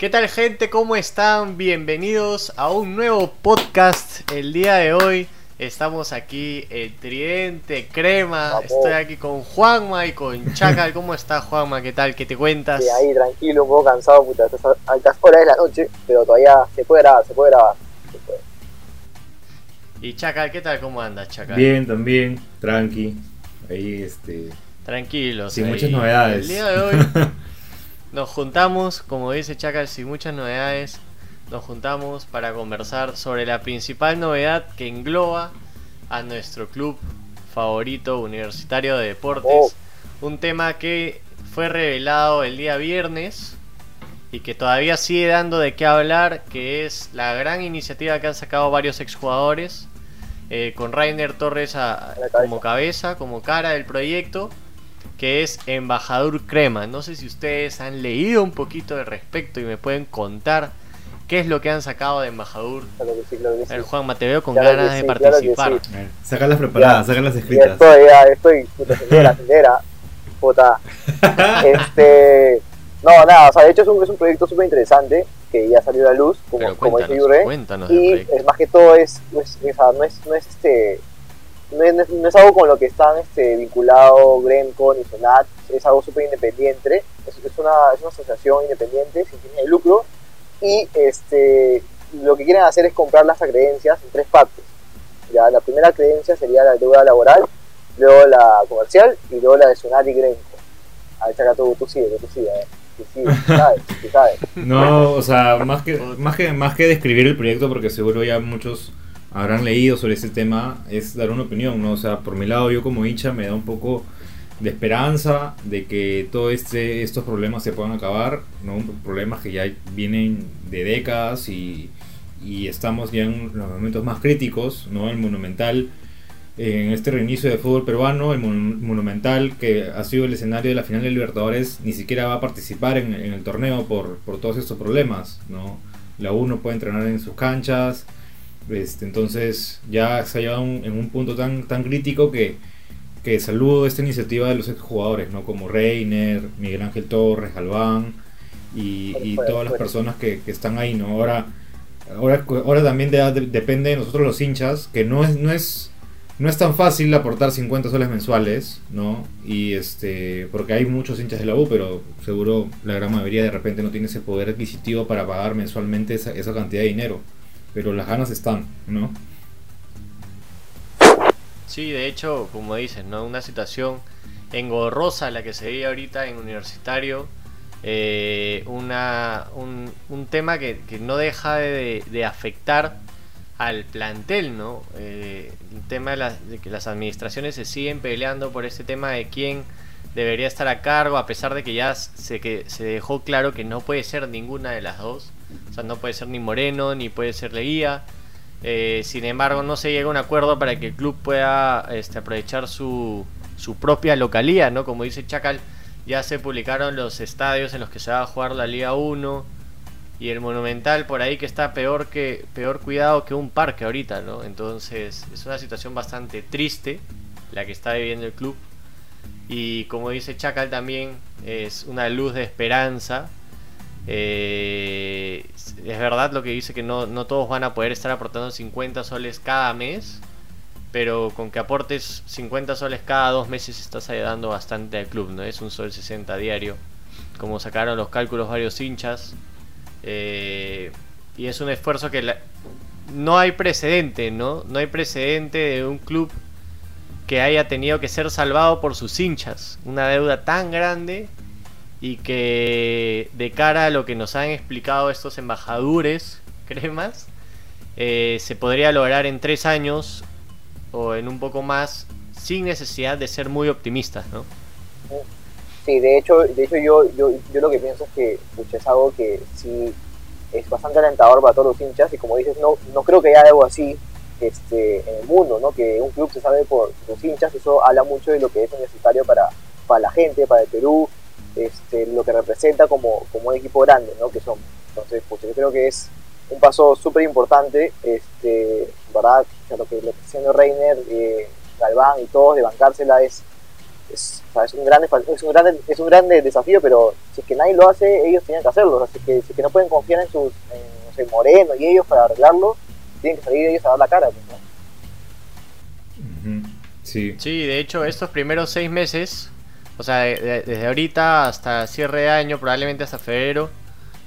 ¿Qué tal gente? ¿Cómo están? Bienvenidos a un nuevo podcast. El día de hoy estamos aquí el Tridente Crema. Estoy aquí con Juanma y con Chacal. ¿Cómo está Juanma? ¿Qué tal? ¿Qué te cuentas? Sí, ahí tranquilo, un poco cansado, puta, a altas horas de la noche, pero todavía se puede grabar, se puede grabar. Y Chacal, ¿qué tal? ¿Cómo andas, Chacal? Bien, también, tranqui. Ahí, este. Tranquilos. Sin muchas novedades. El día de hoy Nos juntamos, como dice Chacal, sin muchas novedades. Nos juntamos para conversar sobre la principal novedad que engloba a nuestro club favorito universitario de deportes. Oh. Un tema que fue revelado el día viernes y que todavía sigue dando de qué hablar, que es la gran iniciativa que han sacado varios exjugadores, eh, con Rainer Torres como cabeza, como cara del proyecto que es Embajador Crema. No sé si ustedes han leído un poquito al respecto y me pueden contar qué es lo que han sacado de Embajador. El Juan Mateo con ganas de participar. Claro las preparadas, las escritas. estoy, ya estoy, puta, sendera, sendera, puta. este, no, nada, o sea, de hecho es un, es un proyecto súper interesante que ya salió a la luz, como, como dice Yure. Y es más que todo es, no es, no es, no es este no es, no es, algo con lo que están este, vinculados Gremco ni Sonat, es algo súper independiente, es, es, una, es una asociación independiente sin fines de lucro y este, lo que quieren hacer es comprar las acreencias en tres partes. Ya, la primera creencia sería la deuda laboral, luego la comercial y luego la de Sonat y Gremco. A ver, Chaca, tú, tú sigue, tú sigue. Eh. sabes, sabes. No, o sea, más que, más, que, más que describir el proyecto, porque seguro ya muchos habrán leído sobre ese tema, es dar una opinión, ¿no? O sea, por mi lado yo como hincha me da un poco de esperanza de que todos este, estos problemas se puedan acabar, ¿no? Problemas que ya vienen de décadas y, y estamos ya en los momentos más críticos, ¿no? El Monumental, en este reinicio de fútbol peruano, el Monumental, que ha sido el escenario de la final de Libertadores, ni siquiera va a participar en, en el torneo por, por todos estos problemas, ¿no? La U no puede entrenar en sus canchas, este, entonces ya se ha llegado en un punto tan, tan crítico que, que saludo esta iniciativa de los jugadores, ¿no? como Reiner, Miguel Ángel Torres, Galván y, todas las personas que, están ahí. ¿no? Ahora, ahora, ahora también depende de nosotros los hinchas, que no es, no es, no es tan fácil aportar 50 soles mensuales, ¿no? Y este, porque hay muchos hinchas de la U, pero seguro la gran mayoría de repente no tiene ese poder adquisitivo para pagar mensualmente esa, esa cantidad de dinero pero las ganas están, ¿no? Sí, de hecho, como dices, ¿no? Una situación engorrosa la que se ve ahorita en universitario. Eh, una, un, tema que, no deja de, afectar al plantel, ¿no? Eh, el tema de, de, que las administraciones se siguen peleando por este tema de quién debería estar a cargo, a pesar de que ya se, que se dejó claro que no puede ser ninguna de las dos. O sea, no puede ser ni Moreno, ni puede ser Leguía. Eh, sin embargo, no se llega a un acuerdo para que el club pueda este, aprovechar su, su propia localía, ¿no? Como dice Chacal, ya se publicaron los estadios en los que se va a jugar la Liga 1 y el Monumental por ahí que está peor que peor cuidado que un parque ahorita, ¿no? Entonces, es una situación bastante triste la que está viviendo el club. Y como dice Chacal también, es una luz de esperanza eh, es verdad lo que dice que no, todos van a poder estar aportando 50 soles cada mes, pero con que aportes 50 soles cada dos meses estás ayudando bastante al club, ¿no? Es un sol 60 diario, como sacaron los cálculos varios hinchas. Eh, y es un esfuerzo que no hay precedente, ¿no? No hay precedente de un club que haya tenido que ser salvado por sus hinchas. Una deuda tan grande y que de cara a lo que nos han explicado estos embajadores cremas, eh, se podría lograr en tres años o en un poco más sin necesidad de ser muy optimistas, ¿no? Sí, de hecho, de hecho yo, yo, yo lo que pienso es que es algo que sí es bastante alentador para todos los hinchas y como dices, no, no creo que haya algo así este, en el mundo, ¿no? que un club se sabe por sus hinchas, eso habla mucho de lo que es necesario para, para la gente, para el Perú, este, lo que representa como, como un equipo grande, ¿no? Que son. Entonces, pues yo creo que es un paso súper importante, este, ¿verdad? lo que lo que está haciendo Reiner, eh, Galván y todos de bancársela es, es, un grande, es, un grande, es un grande desafío, pero si es que nadie lo hace, ellos tienen que hacerlo. Así que si que no pueden confiar en sus en, Moreno y ellos para arreglarlo, tienen que salir ellos a dar la cara. Sí. sí, de hecho, estos primeros seis meses, o sea, desde ahorita hasta cierre de año, probablemente hasta febrero,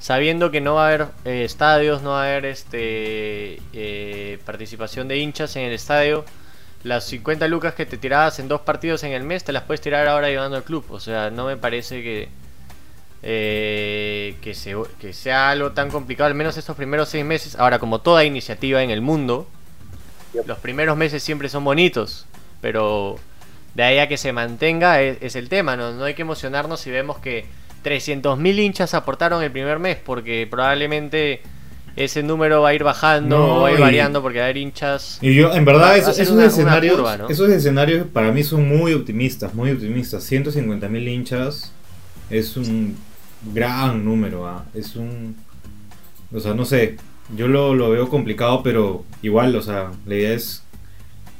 sabiendo que no va a haber eh, estadios, no va a haber este eh, participación de hinchas en el estadio, las 50 lucas que te tirabas en dos partidos en el mes te las puedes tirar ahora llevando al club. O sea, no me parece que eh, que, que sea algo tan complicado, al menos estos primeros seis meses. Ahora, como toda iniciativa en el mundo, los primeros meses siempre son bonitos, pero de ahí a que se mantenga es, el tema. ¿no? no hay que emocionarnos si vemos que 300.000 hinchas aportaron el primer mes, porque probablemente ese número va a ir bajando o va a ir variando porque va a haber hinchas. Y yo, en verdad, esos, escenarios, esos escenarios para mí son muy optimistas, muy optimistas. 150.000 hinchas es un gran número, ¿ah? es un. O sea, no sé, yo lo, lo, veo complicado, pero igual, o sea, la idea es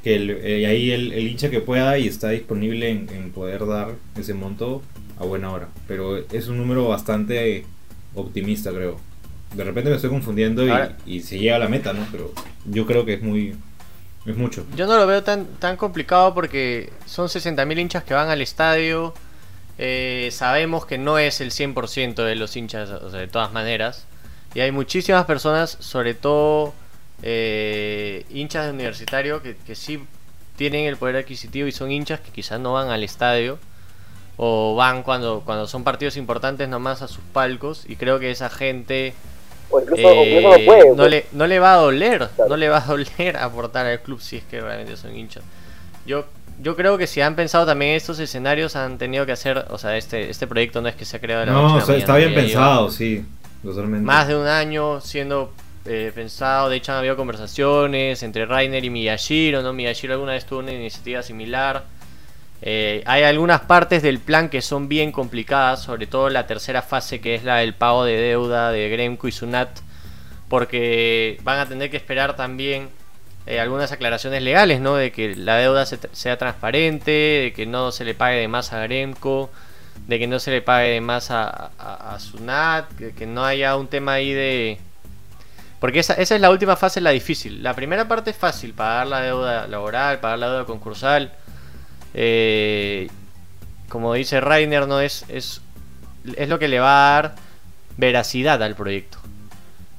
que eh, ahí el, hincha que pueda y está disponible en poder dar ese monto a buena hora. Pero es un número bastante optimista, creo. De repente me estoy confundiendo y, se llega a la meta, ¿no? Pero yo creo que es muy. Es mucho. Yo no lo veo tan, tan complicado porque son 60.000 hinchas que van al estadio. Eh, sabemos que no es el 100% de los hinchas, o sea, de todas maneras. Y hay muchísimas personas, sobre todo eh, hinchas de universitario, que, que sí tienen el poder adquisitivo y son hinchas que quizás no van al estadio o van cuando, cuando son partidos importantes nomás a sus palcos y creo que esa gente o incluso, eh, no, puede, no, le, no le va a doler no le va a doler aportar al club si es que realmente son hinchas. Yo yo creo que si han pensado también estos escenarios han tenido que hacer o sea este este proyecto no es que se ha creado de la no está bien pensado sí totalmente. más de un año siendo eh, pensado de hecho han habido conversaciones entre Rainer y Miyashiro no Miyashiro alguna vez tuvo una iniciativa similar eh, hay algunas partes del plan que son bien complicadas, sobre todo la tercera fase que es la del pago de deuda de Gremco y Sunat, porque van a tener que esperar también eh, algunas aclaraciones legales, ¿no? De que la deuda sea transparente, de que no se le pague de más a Gremco, de que no se le pague de más a, Sunat, que, que, no haya un tema ahí de... Porque esa, esa es la última fase, la difícil. La primera parte es fácil, pagar la deuda laboral, pagar la deuda concursal eh, como dice Rainer, no es, es, es lo que le va a dar veracidad al proyecto.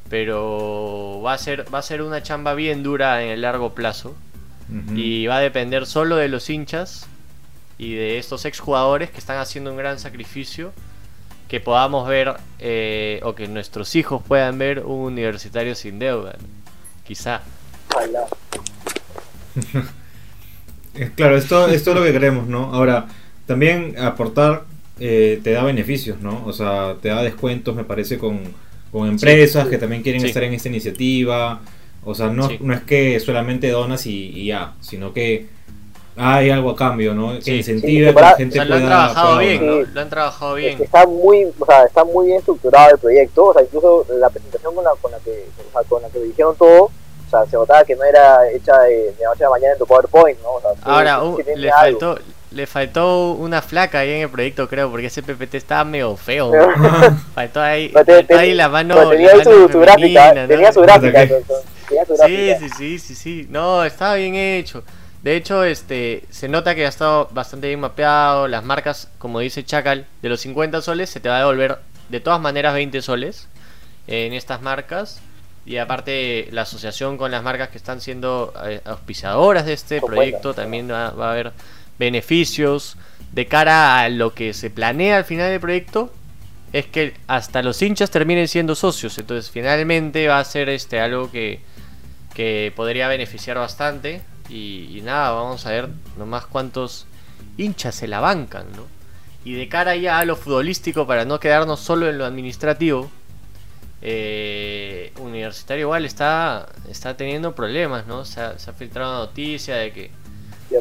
Pero va a ser, va a ser una chamba bien dura en el largo plazo. Y va a depender solo de los hinchas y de estos exjugadores que están haciendo un gran sacrificio. Que podamos ver, eh, o que nuestros hijos puedan ver un universitario sin deuda. Quizá. Claro, esto, esto es lo que queremos, ¿no? Ahora, también aportar eh, te da beneficios, ¿no? O sea, te da descuentos, me parece, con, empresas que también quieren estar en esta iniciativa. O sea, no, no es que solamente donas y, ya, sino que hay algo a cambio, ¿no? Que incentive a que la gente o sea, lo han trabajado bien, ¿no? Lo han trabajado bien. Está muy, o sea, está muy bien estructurado el proyecto, o sea, incluso la presentación con la, con la que, o sea, con la que dijeron todo o sea, se notaba que no era hecha de, de noche a la mañana en tu PowerPoint, ¿no? Ahora, le, faltó, le faltó una flaca ahí en el proyecto, creo, porque ese PPT estaba medio feo. faltó ahí, faltó ahí la mano. tenía la su, gráfica, tenía su gráfica. Sí, sí, sí, sí, sí. No, estaba bien hecho. De hecho, este, se nota que ha estado bastante bien mapeado. Las marcas, como dice Chacal, de los 50 soles se te va a devolver de todas maneras 20 soles en estas marcas. Y aparte la asociación con las marcas que están siendo eh, auspiciadoras de este proyecto también va, a haber beneficios de cara a lo que se planea al final del proyecto es que hasta los hinchas terminen siendo socios entonces finalmente va a ser este algo que, que podría beneficiar bastante y, y, nada vamos a ver nomás cuántos hinchas se la bancan ¿no? y de cara ya a lo futbolístico para no quedarnos solo en lo administrativo eh, Universitario igual está, está teniendo problemas, ¿no? Se ha, filtrado noticia de que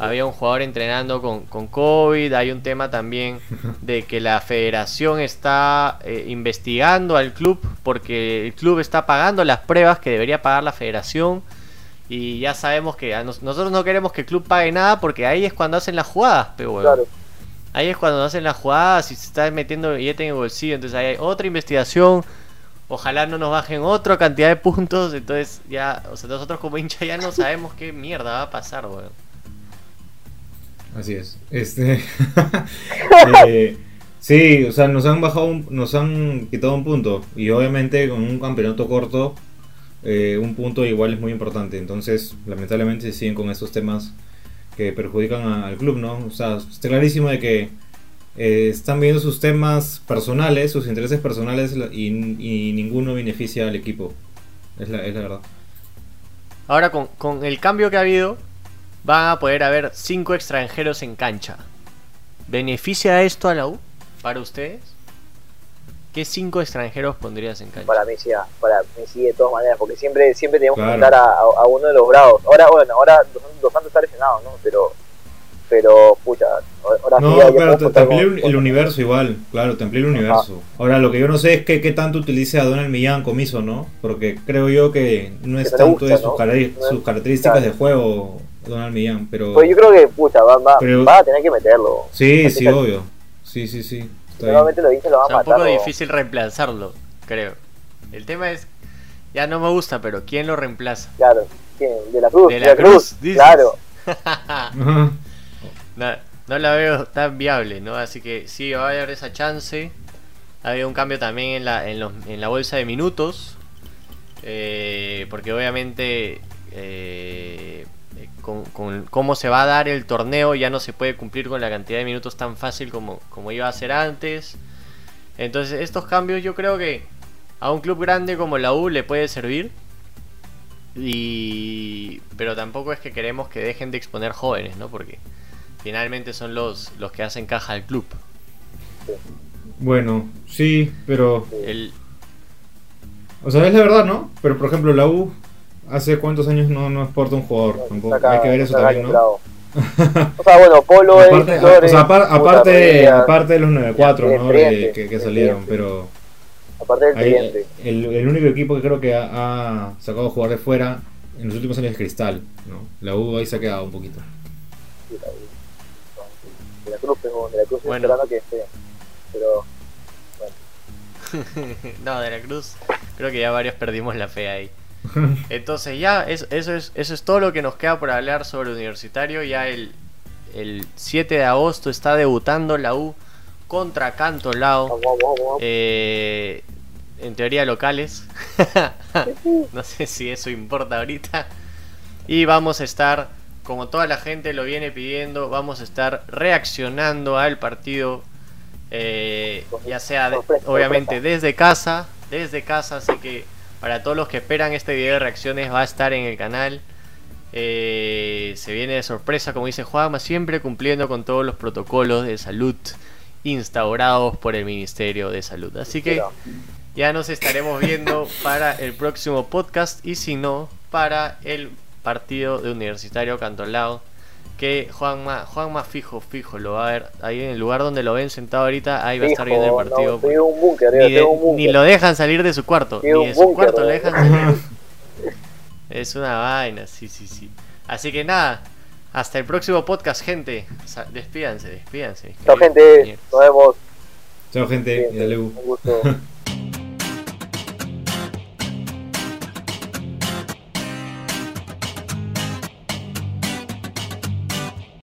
había un jugador entrenando con, con, COVID, hay un tema también de que la federación está eh, investigando al club porque el club está pagando las pruebas que debería pagar la federación y ya sabemos que nosotros no queremos que el club pague nada porque ahí es cuando hacen las jugadas, pero ahí es cuando hacen las jugadas y se está metiendo billete en el bolsillo. Entonces ahí hay otra investigación. Ojalá no nos bajen otra cantidad de puntos. Entonces ya, o sea, nosotros como hincha ya no sabemos qué mierda va a pasar, weón. Así es. Este. eh, sí, o sea, nos han bajado, nos han quitado un punto. Y obviamente con un campeonato corto, eh, un punto igual es muy importante. Entonces, lamentablemente siguen con estos temas que perjudican al club, ¿no? O sea, está clarísimo de que eh, están viendo sus temas personales, sus intereses personales y, ninguno beneficia al equipo. Es la, es la verdad. Ahora, con, con, el cambio que ha habido, van a poder haber cinco extranjeros en cancha. ¿Beneficia esto a la U para ustedes? ¿Qué cinco extranjeros pondrías en cancha? Para mí sí, para mí sí de todas maneras, porque siempre, siempre tenemos que montar a, uno de los bravos. Ahora, bueno, ahora los Santos está lesionado, ¿no? Pero, pero, pucha, ahora No, claro, te, amplié el, universo igual, claro, te amplié el universo. Ahora, lo que yo no sé es qué, qué tanto utilice a Donald Millán comiso, ¿no? Porque creo yo que no es tanto de sus, características de juego Donald Millán, pero... Pues yo creo que, pucha, va, va a tener que meterlo. Sí, sí, obvio. Sí, sí, sí. Nuevamente lo dice, lo va a matar. Es un poco difícil reemplazarlo, creo. El tema es, ya no me gusta, pero ¿quién lo reemplaza? Claro, ¿quién? De la Cruz. De la, Cruz, claro. no, la veo tan viable, ¿no? Así que sí, va a haber esa chance. Ha habido un cambio también en la, en, los, en la bolsa de minutos. Eh, porque obviamente eh, con, con, cómo se va a dar el torneo ya no se puede cumplir con la cantidad de minutos tan fácil como, como iba a ser antes. Entonces estos cambios yo creo que a un club grande como la U le puede servir. Y... Pero tampoco es que queremos que dejen de exponer jóvenes, ¿no? Porque finalmente son los, los que hacen caja al club. Bueno, sí, pero... El... O sea, es la verdad, ¿no? Pero por ejemplo, la U hace cuántos años no, no exporta un jugador. Tampoco. Hay que ver eso también, ¿no? o sea, bueno, Polo aparte, o sea, aparte, aparte de los 94 ¿no? que, que salieron, pero aparte del cliente. El, el, único equipo que creo que ha, sacado jugadores de fuera en los últimos años es Cristal, ¿no? La U ahí se ha quedado un poquito. Sí, la U. De la Cruz, de la Cruz bueno. esperando que esté, pero bueno. no, de la Cruz creo que ya varios perdimos la fe ahí. Entonces ya, eso, es, eso es todo lo que nos queda por hablar sobre Universitario. Ya el, el 7 de agosto está debutando la U contra Cantolao. Eh, en teoría locales. no sé si eso importa ahorita. Y vamos a estar, como toda la gente lo viene pidiendo, vamos a estar reaccionando al partido. Eh, ya sea obviamente desde casa, desde casa, así que para todos los que esperan este video de reacciones va a estar en el canal. Eh, se viene de sorpresa, como dice Juanma, siempre cumpliendo con todos los protocolos de salud instaurados por el Ministerio de Salud. Así que ya nos estaremos viendo para el próximo podcast y si no, para el partido de Universitario Cantolao que Juanma, Juanma fijo, fijo, lo va a ver ahí en el lugar donde lo ven sentado ahorita, ahí va a estar viendo el partido. ni, lo dejan salir de su cuarto, ni de su cuarto lo dejan salir. es una vaina, sí, sí, sí. Así que nada, hasta el próximo podcast, gente. Despídanse, despídanse. Chao, gente. Nos vemos. Chao, gente. Un gusto.